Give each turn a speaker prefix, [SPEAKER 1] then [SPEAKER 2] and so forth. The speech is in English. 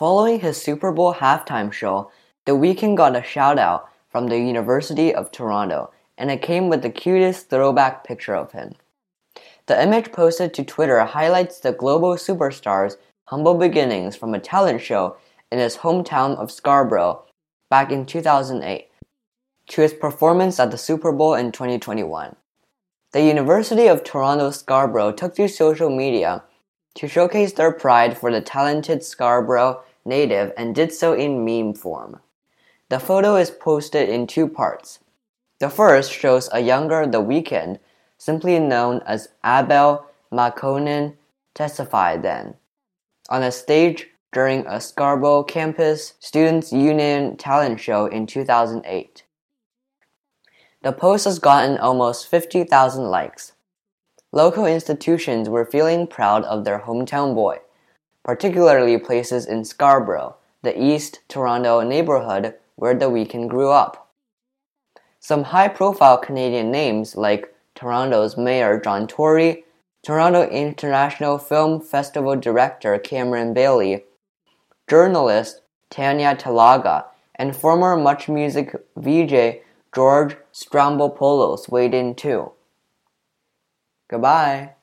[SPEAKER 1] Following his Super Bowl halftime show, The Weeknd got a shout out from the University of Toronto, and it came with the cutest throwback picture of him. The image posted to Twitter highlights the global superstar's humble beginnings from a talent show in his hometown of Scarborough back in 2008 to his performance at the Super Bowl in 2021. The University of Toronto Scarborough took to social media to showcase their pride for the talented Scarborough native and did so in meme form. The photo is posted in two parts. The first shows a younger The Weeknd, simply known as Abel Makkonen, Tesfaye then on a stage during a Scarborough campus students union talent show in 2008. The post has gotten almost 50,000 likes. Local institutions were feeling proud of their hometown boy, particularly places in Scarborough, the East Toronto neighborhood where the Weeknd grew up. Some high profile Canadian names like Toronto's Mayor John Tory, Toronto International Film Festival director Cameron Bailey, journalist Tanya Talaga, and former Much Music VJ George Stroumboulopoulos weighed in too. Goodbye.